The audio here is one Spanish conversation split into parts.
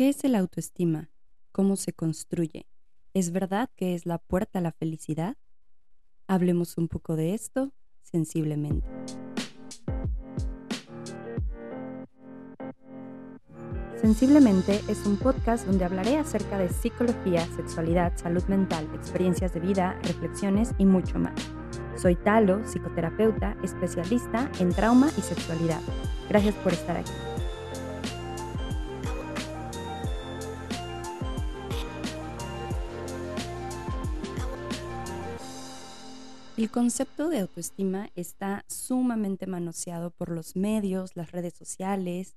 ¿Qué es el autoestima? ¿Cómo se construye? ¿Es verdad que es la puerta a la felicidad? Hablemos un poco de esto sensiblemente. Sensiblemente es un podcast donde hablaré acerca de psicología, sexualidad, salud mental, experiencias de vida, reflexiones y mucho más. Soy Talo, psicoterapeuta, especialista en trauma y sexualidad. Gracias por estar aquí. El concepto de autoestima está sumamente manoseado por los medios, las redes sociales,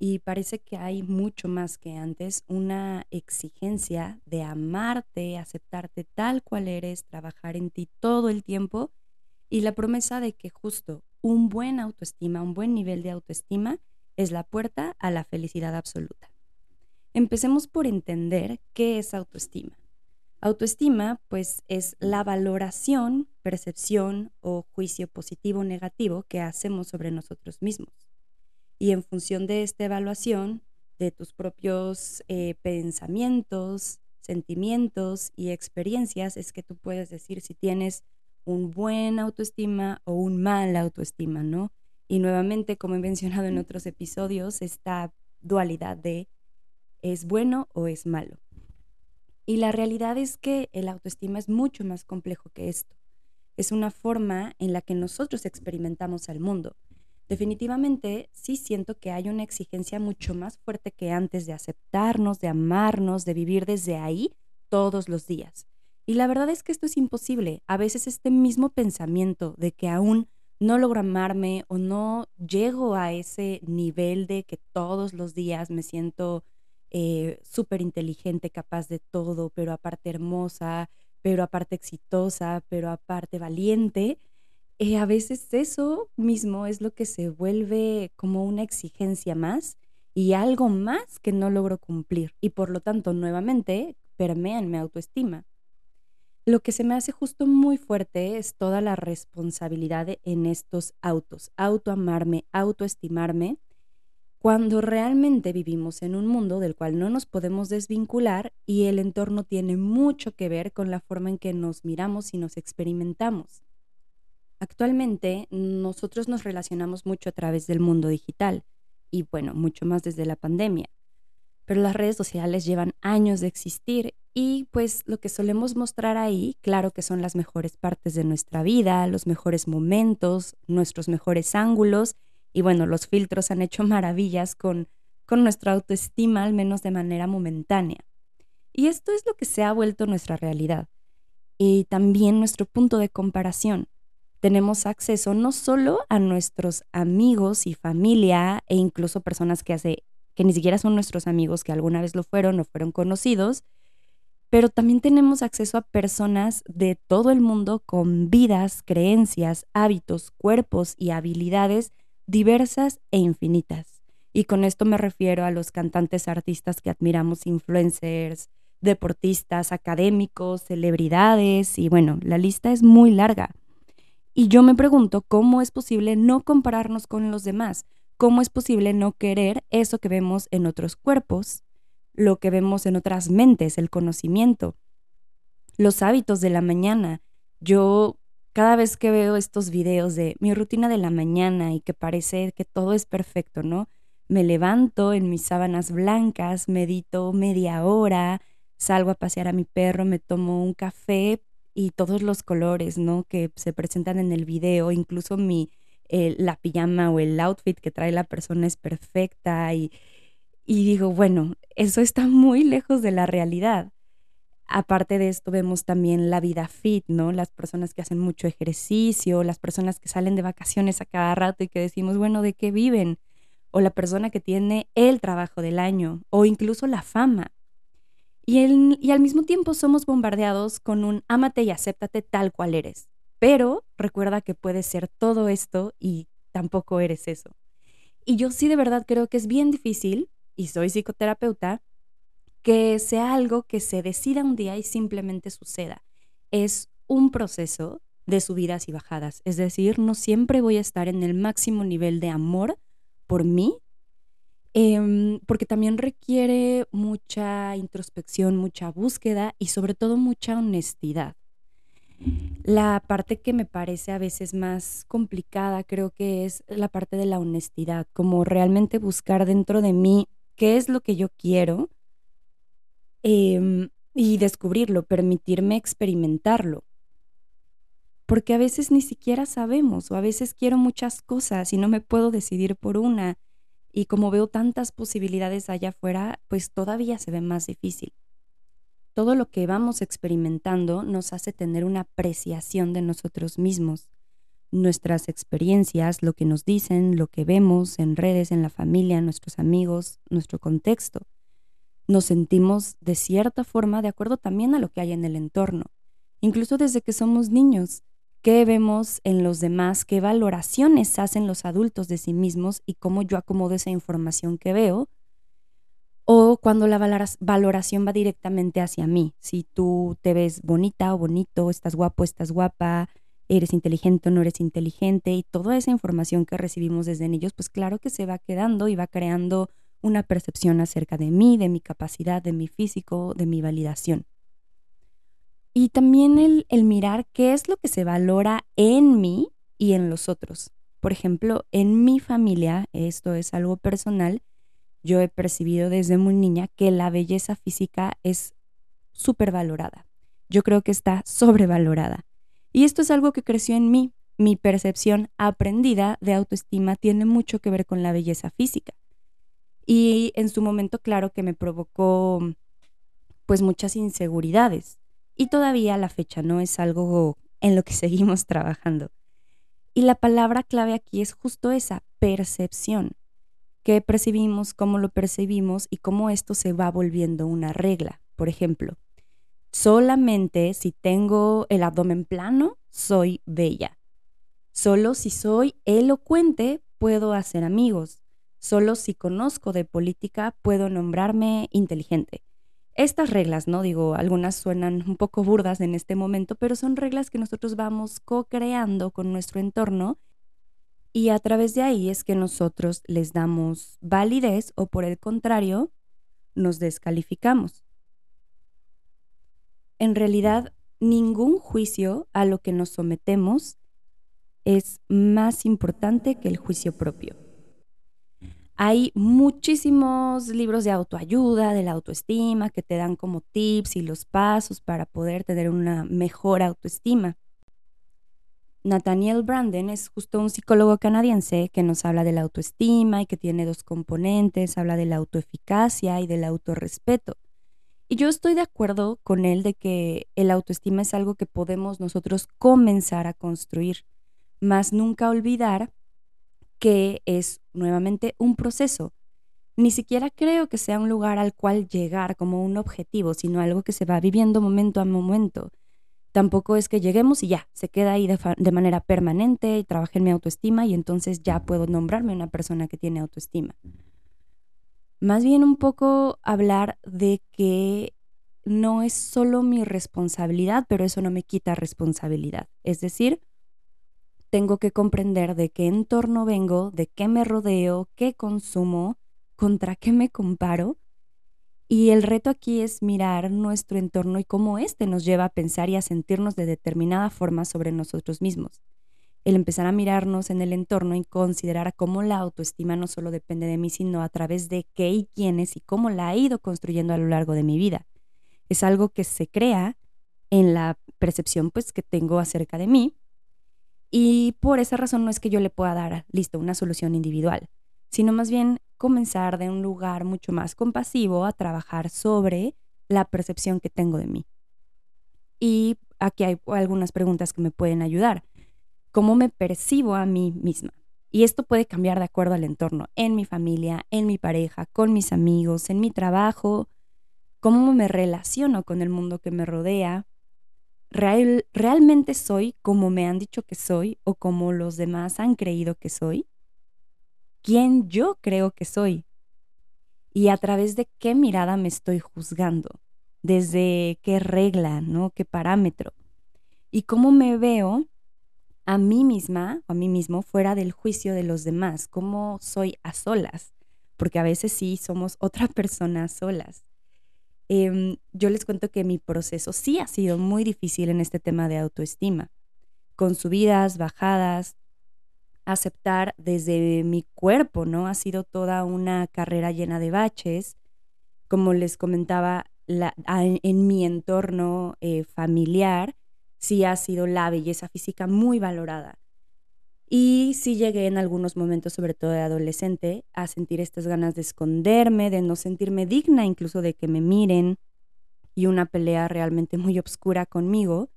y parece que hay mucho más que antes, una exigencia de amarte, aceptarte tal cual eres, trabajar en ti todo el tiempo y la promesa de que justo un buen autoestima, un buen nivel de autoestima es la puerta a la felicidad absoluta. Empecemos por entender qué es autoestima. Autoestima, pues, es la valoración, percepción o juicio positivo o negativo que hacemos sobre nosotros mismos y en función de esta evaluación, de tus propios eh, pensamientos, sentimientos y experiencias, es que tú puedes decir si tienes un buen autoestima o un mal autoestima, ¿no? Y nuevamente, como he mencionado en otros episodios, esta dualidad de es bueno o es malo. Y la realidad es que el autoestima es mucho más complejo que esto. Es una forma en la que nosotros experimentamos al mundo definitivamente sí siento que hay una exigencia mucho más fuerte que antes de aceptarnos, de amarnos, de vivir desde ahí todos los días. Y la verdad es que esto es imposible. A veces este mismo pensamiento de que aún no logro amarme o no llego a ese nivel de que todos los días me siento eh, súper inteligente, capaz de todo, pero aparte hermosa, pero aparte exitosa, pero aparte valiente, eh, a veces eso mismo es lo que se vuelve como una exigencia más y algo más que no logro cumplir y por lo tanto nuevamente permea en mi autoestima. Lo que se me hace justo muy fuerte es toda la responsabilidad en estos autos, autoamarme, autoestimarme, cuando realmente vivimos en un mundo del cual no nos podemos desvincular y el entorno tiene mucho que ver con la forma en que nos miramos y nos experimentamos. Actualmente nosotros nos relacionamos mucho a través del mundo digital y bueno, mucho más desde la pandemia. Pero las redes sociales llevan años de existir y pues lo que solemos mostrar ahí, claro que son las mejores partes de nuestra vida, los mejores momentos, nuestros mejores ángulos y bueno, los filtros han hecho maravillas con, con nuestra autoestima, al menos de manera momentánea. Y esto es lo que se ha vuelto nuestra realidad y también nuestro punto de comparación tenemos acceso no solo a nuestros amigos y familia e incluso personas que hace que ni siquiera son nuestros amigos, que alguna vez lo fueron o fueron conocidos, pero también tenemos acceso a personas de todo el mundo con vidas, creencias, hábitos, cuerpos y habilidades diversas e infinitas. Y con esto me refiero a los cantantes, artistas que admiramos, influencers, deportistas, académicos, celebridades, y bueno, la lista es muy larga. Y yo me pregunto cómo es posible no compararnos con los demás, cómo es posible no querer eso que vemos en otros cuerpos, lo que vemos en otras mentes, el conocimiento, los hábitos de la mañana. Yo cada vez que veo estos videos de mi rutina de la mañana y que parece que todo es perfecto, ¿no? Me levanto en mis sábanas blancas, medito media hora, salgo a pasear a mi perro, me tomo un café, y todos los colores, ¿no? Que se presentan en el video, incluso mi, la pijama o el outfit que trae la persona es perfecta y, y digo, bueno, eso está muy lejos de la realidad. Aparte de esto, vemos también la vida fit, ¿no? Las personas que hacen mucho ejercicio, las personas que salen de vacaciones a cada rato y que decimos, bueno, ¿de qué viven? O la persona que tiene el trabajo del año, o incluso la fama. Y, al mismo tiempo somos bombardeados con un ámate y acéptate tal cual eres. Pero recuerda que puedes ser todo esto y tampoco eres eso. Y yo sí de verdad creo que es bien difícil, y soy psicoterapeuta, que sea algo que se decida un día y simplemente suceda. Es un proceso de subidas y bajadas. Es decir, no siempre voy a estar en el máximo nivel de amor por mí Em, porque también requiere mucha introspección, mucha búsqueda y sobre todo mucha honestidad. La parte que me parece a veces más complicada creo que es la parte de la honestidad, como realmente buscar dentro de mí qué es lo que yo quiero em, y descubrirlo, permitirme experimentarlo. Porque a veces ni siquiera sabemos o a veces quiero muchas cosas y no me puedo decidir por una y como veo tantas posibilidades allá afuera, pues todavía se ve más difícil. Todo lo que vamos experimentando nos hace tener una apreciación de nosotros mismos, nuestras experiencias, lo que nos dicen, lo que vemos en redes, en la familia, nuestros amigos, nuestro contexto. Nos sentimos de cierta forma de acuerdo también a lo que hay en el entorno, incluso desde que somos niños qué vemos en los demás, qué valoraciones hacen los adultos de sí mismos y cómo yo acomodo esa información que veo. O cuando la valoración va directamente hacia mí. Si tú te ves bonita o bonito, estás guapo, estás guapa, eres inteligente o no eres inteligente y toda esa información que recibimos desde niños, pues claro que se va quedando y va creando una percepción acerca de mí, de mi capacidad, de mi físico, de mi validación. Y también el, mirar qué es lo que se valora en mí y en los otros. Por ejemplo, en mi familia, esto es algo personal, yo he percibido desde muy niña que la belleza física es súper valorada. Yo creo que está sobrevalorada. Y esto es algo que creció en mí. Mi percepción aprendida de autoestima tiene mucho que ver con la belleza física. Y en su momento, claro que me provocó pues muchas inseguridades y todavía la fecha no es algo en lo que seguimos trabajando. Y la palabra clave aquí es justo esa, percepción. ¿Qué percibimos, cómo lo percibimos y cómo esto se va volviendo una regla? Por ejemplo, solamente si tengo el abdomen plano, soy bella. Solo si soy elocuente, puedo hacer amigos. Solo si conozco de política, puedo nombrarme inteligente estas reglas, ¿no? Digo, algunas suenan un poco burdas en este momento, pero son reglas que nosotros vamos co-creando con nuestro entorno y a través de ahí es que nosotros les damos validez o por el contrario, nos descalificamos. En realidad, ningún juicio a lo que nos sometemos es más importante que el juicio propio. Hay muchísimos libros de autoayuda, de la autoestima, que te dan como tips y los pasos para poder tener una mejor autoestima. Nathaniel Branden es justo un psicólogo canadiense que nos habla de la autoestima y que tiene dos componentes, habla de la autoeficacia y del autorrespeto. Y yo estoy de acuerdo con él de que el autoestima es algo que podemos nosotros comenzar a construir, más nunca olvidar que es nuevamente un proceso. Ni siquiera creo que sea un lugar al cual llegar como un objetivo, sino algo que se va viviendo momento a momento. Tampoco es que lleguemos y ya, se queda ahí de, manera permanente y trabajé en mi autoestima y entonces ya puedo nombrarme una persona que tiene autoestima. Más bien un poco hablar de que no es solo mi responsabilidad, pero eso no me quita responsabilidad. Es decir, tengo que comprender de qué entorno vengo, de qué me rodeo, qué consumo, contra qué me comparo. Y el reto aquí es mirar nuestro entorno y cómo éste nos lleva a pensar y a sentirnos de determinada forma sobre nosotros mismos. El empezar a mirarnos en el entorno y considerar cómo la autoestima no solo depende de mí, sino a través de qué y quiénes y cómo la he ido construyendo a lo largo de mi vida. Es algo que se crea en la percepción pues que tengo acerca de mí y por esa razón no es que yo le pueda dar, listo, una solución individual, sino más bien comenzar de un lugar mucho más compasivo a trabajar sobre la percepción que tengo de mí. Y aquí hay algunas preguntas que me pueden ayudar. ¿Cómo me percibo a mí misma? Y esto puede cambiar de acuerdo al entorno, en mi familia, en mi pareja, con mis amigos, en mi trabajo, cómo me relaciono con el mundo que me rodea, ¿realmente soy como me han dicho que soy o como los demás han creído que soy? ¿Quién yo creo que soy? ¿Y a través de qué mirada me estoy juzgando? ¿Desde qué regla, no? ¿Qué parámetro? ¿Y cómo me veo a mí misma o a mí mismo fuera del juicio de los demás? ¿Cómo soy a solas? porque a veces sí somos otra persona solas. Em, yo les cuento que mi proceso sí ha sido muy difícil en este tema de autoestima, con subidas, bajadas, aceptar desde mi cuerpo, ¿no? Ha sido toda una carrera llena de baches. Como les comentaba, en mi entorno eh, familiar sí ha sido la belleza física muy valorada. Y sí llegué en algunos momentos, sobre todo de adolescente, a sentir estas ganas de esconderme, de no sentirme digna incluso de que me miren y una pelea realmente muy oscura conmigo,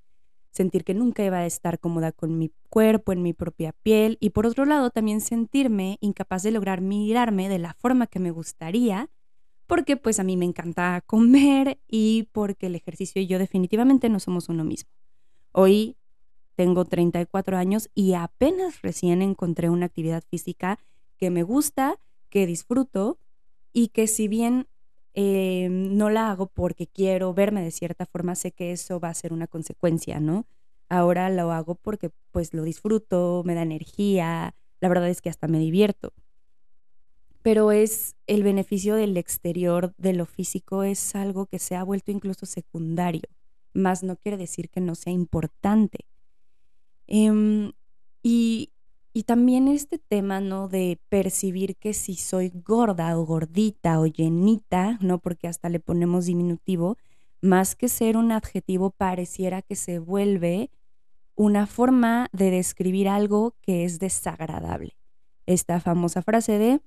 sentir que nunca iba a estar cómoda con mi cuerpo, en mi propia piel y por otro lado también sentirme incapaz de lograr mirarme de la forma que me gustaría porque pues a mí me encanta comer y porque el ejercicio y yo definitivamente no somos uno mismo. Hoy tengo 34 años y apenas recién encontré una actividad física que me gusta, que disfruto y que si bien eh, no la hago porque quiero verme de cierta forma, sé que eso va a ser una consecuencia, ¿no? Ahora lo hago porque pues lo disfruto, me da energía, la verdad es que hasta me divierto. Pero es el beneficio del exterior, de lo físico, es algo que se ha vuelto incluso secundario, más no quiere decir que no sea importante. Em, y, y también este tema, ¿no? De percibir que si soy gorda o gordita o llenita, ¿no? Porque hasta le ponemos diminutivo, más que ser un adjetivo, pareciera que se vuelve una forma de describir algo que es desagradable. Esta famosa frase de,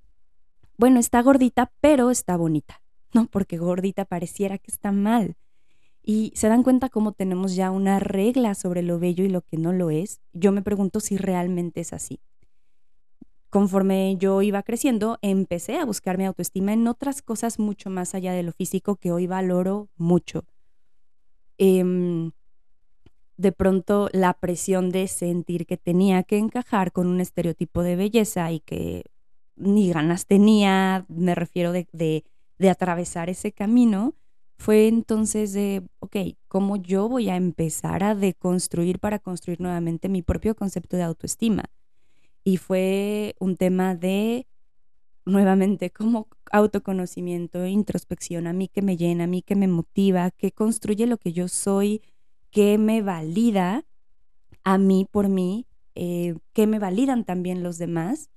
bueno, está gordita, pero está bonita, ¿no? Porque gordita pareciera que está mal. Y se dan cuenta cómo tenemos ya una regla sobre lo bello y lo que no lo es. Yo me pregunto si realmente es así. Conforme yo iba creciendo, empecé a buscar mi autoestima en otras cosas mucho más allá de lo físico que hoy valoro mucho. Em, de pronto la presión de sentir que tenía que encajar con un estereotipo de belleza y que ni ganas tenía, me refiero de, de atravesar ese camino, fue entonces de, ok, ¿cómo yo voy a empezar a deconstruir para construir nuevamente mi propio concepto de autoestima? Y fue un tema de, nuevamente, como autoconocimiento, introspección, a mí que me llena, a mí que me motiva, que construye lo que yo soy, que me valida a mí por mí, eh, que me validan también los demás.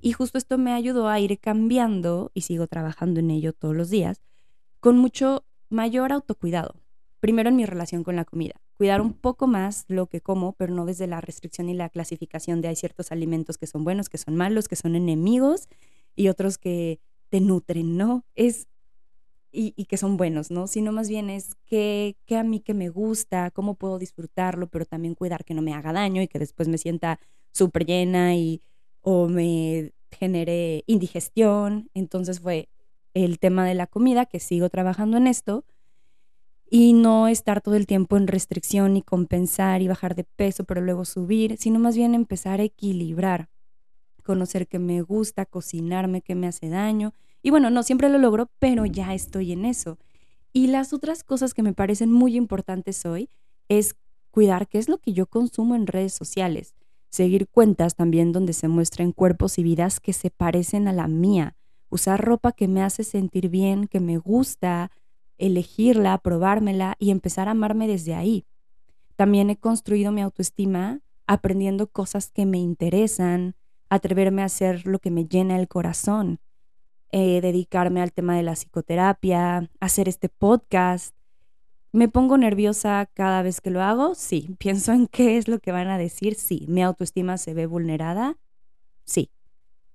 Y justo esto me ayudó a ir cambiando, y sigo trabajando en ello todos los días, con mucho mayor autocuidado. Primero en mi relación con la comida. Cuidar un poco más lo que como, pero no desde la restricción y la clasificación de hay ciertos alimentos que son buenos, que son malos, que son enemigos y otros que te nutren, ¿no? Es y, que son buenos, ¿no? Sino más bien es que, a mí que me gusta, cómo puedo disfrutarlo, pero también cuidar que no me haga daño y que después me sienta súper llena y o me genere indigestión. Entonces fue el tema de la comida, que sigo trabajando en esto, y no estar todo el tiempo en restricción y compensar y bajar de peso, pero luego subir, sino más bien empezar a equilibrar, conocer que me gusta, cocinarme, que me hace daño. Y bueno, no siempre lo logro, pero ya estoy en eso. Y las otras cosas que me parecen muy importantes hoy es cuidar qué es lo que yo consumo en redes sociales, seguir cuentas también donde se muestren cuerpos y vidas que se parecen a la mía, usar ropa que me hace sentir bien, que me gusta, elegirla, probármela y empezar a amarme desde ahí. También he construido mi autoestima aprendiendo cosas que me interesan, atreverme a hacer lo que me llena el corazón, eh, dedicarme al tema de la psicoterapia, hacer este podcast. ¿Me pongo nerviosa cada vez que lo hago? Sí. ¿Pienso en qué es lo que van a decir? Sí. ¿Mi autoestima se ve vulnerada? Sí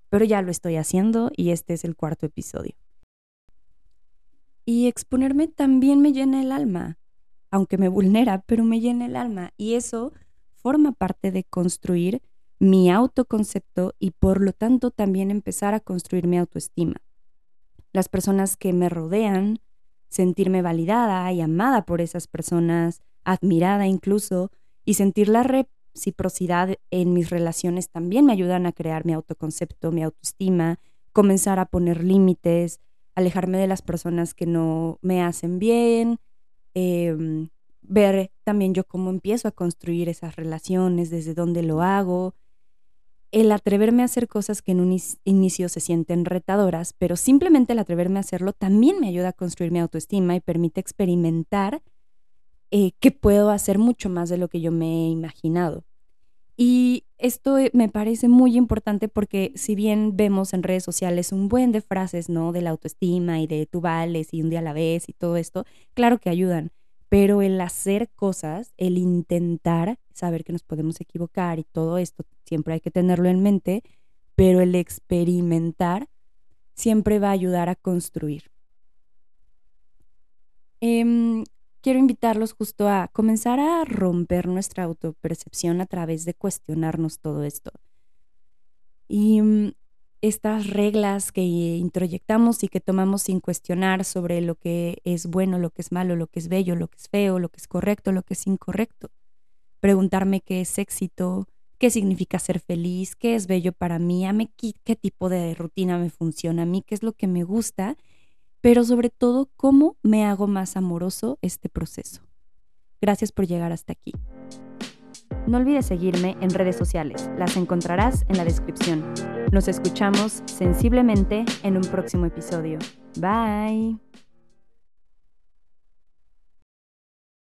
pero ya lo estoy haciendo y este es el cuarto episodio. Y exponerme también me llena el alma, aunque me vulnera, pero me llena el alma y eso forma parte de construir mi autoconcepto y por lo tanto también empezar a construir mi autoestima. Las personas que me rodean, sentirme validada y amada por esas personas, admirada incluso, y sentir la, reciprocidad en mis relaciones también me ayudan a crear mi autoconcepto, mi autoestima, comenzar a poner límites, alejarme de las personas que no me hacen bien, em, ver también yo cómo empiezo a construir esas relaciones, desde dónde lo hago. el atreverme a hacer cosas que en un inicio se sienten retadoras, pero simplemente el atreverme a hacerlo también me ayuda a construir mi autoestima y permite experimentar eh, que puedo hacer mucho más de lo que yo me he imaginado. Y esto eh, me parece muy importante porque si bien vemos en redes sociales un buen de frases, ¿no? De la autoestima y de tú vales y un día a la vez y todo esto, claro que ayudan, pero el hacer cosas, el intentar, saber que nos podemos equivocar y todo esto, siempre hay que tenerlo en mente, pero el experimentar siempre va a ayudar a construir. Em, quiero invitarlos justo a comenzar a romper nuestra autopercepción a través de cuestionarnos todo esto. Y mm, estas reglas que introyectamos y que tomamos sin cuestionar sobre lo que es bueno, lo que es malo, lo que es bello, lo que es feo, lo que es correcto, lo que es incorrecto. Preguntarme qué es éxito, qué significa ser feliz, qué es bello para mí, a mí qué tipo de rutina me funciona a mí, qué es lo que me gusta pero sobre todo cómo me hago más amoroso este proceso. Gracias por llegar hasta aquí. No olvides seguirme en redes sociales, las encontrarás en la descripción. Nos escuchamos sensiblemente en un próximo episodio. Bye.